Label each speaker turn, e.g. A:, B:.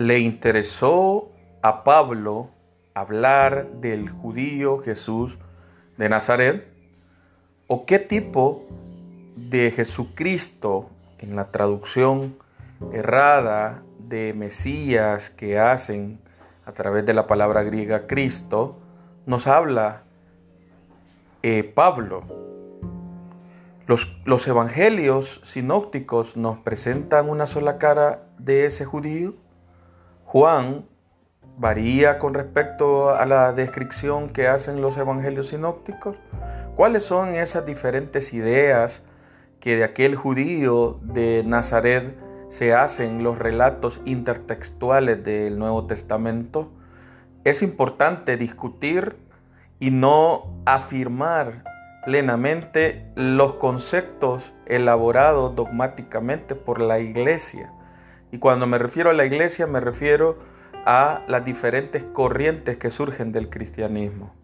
A: le interesó a Pablo hablar del judío Jesús de Nazaret? ¿O qué tipo de Jesucristo en la traducción errada de Mesías que hacen a través de la palabra griega Cristo, nos habla eh, Pablo? Los, los evangelios sinópticos nos presentan una sola cara de ese judío. Juan varía con respecto a la descripción que hacen los evangelios sinópticos? ¿Cuáles son esas diferentes ideas que de aquel judío de Nazaret se hacen los relatos intertextuales del Nuevo Testamento? Es importante discutir y no afirmar plenamente los conceptos elaborados dogmáticamente por la iglesia. Y cuando me refiero a la iglesia me refiero a las diferentes corrientes que surgen del cristianismo.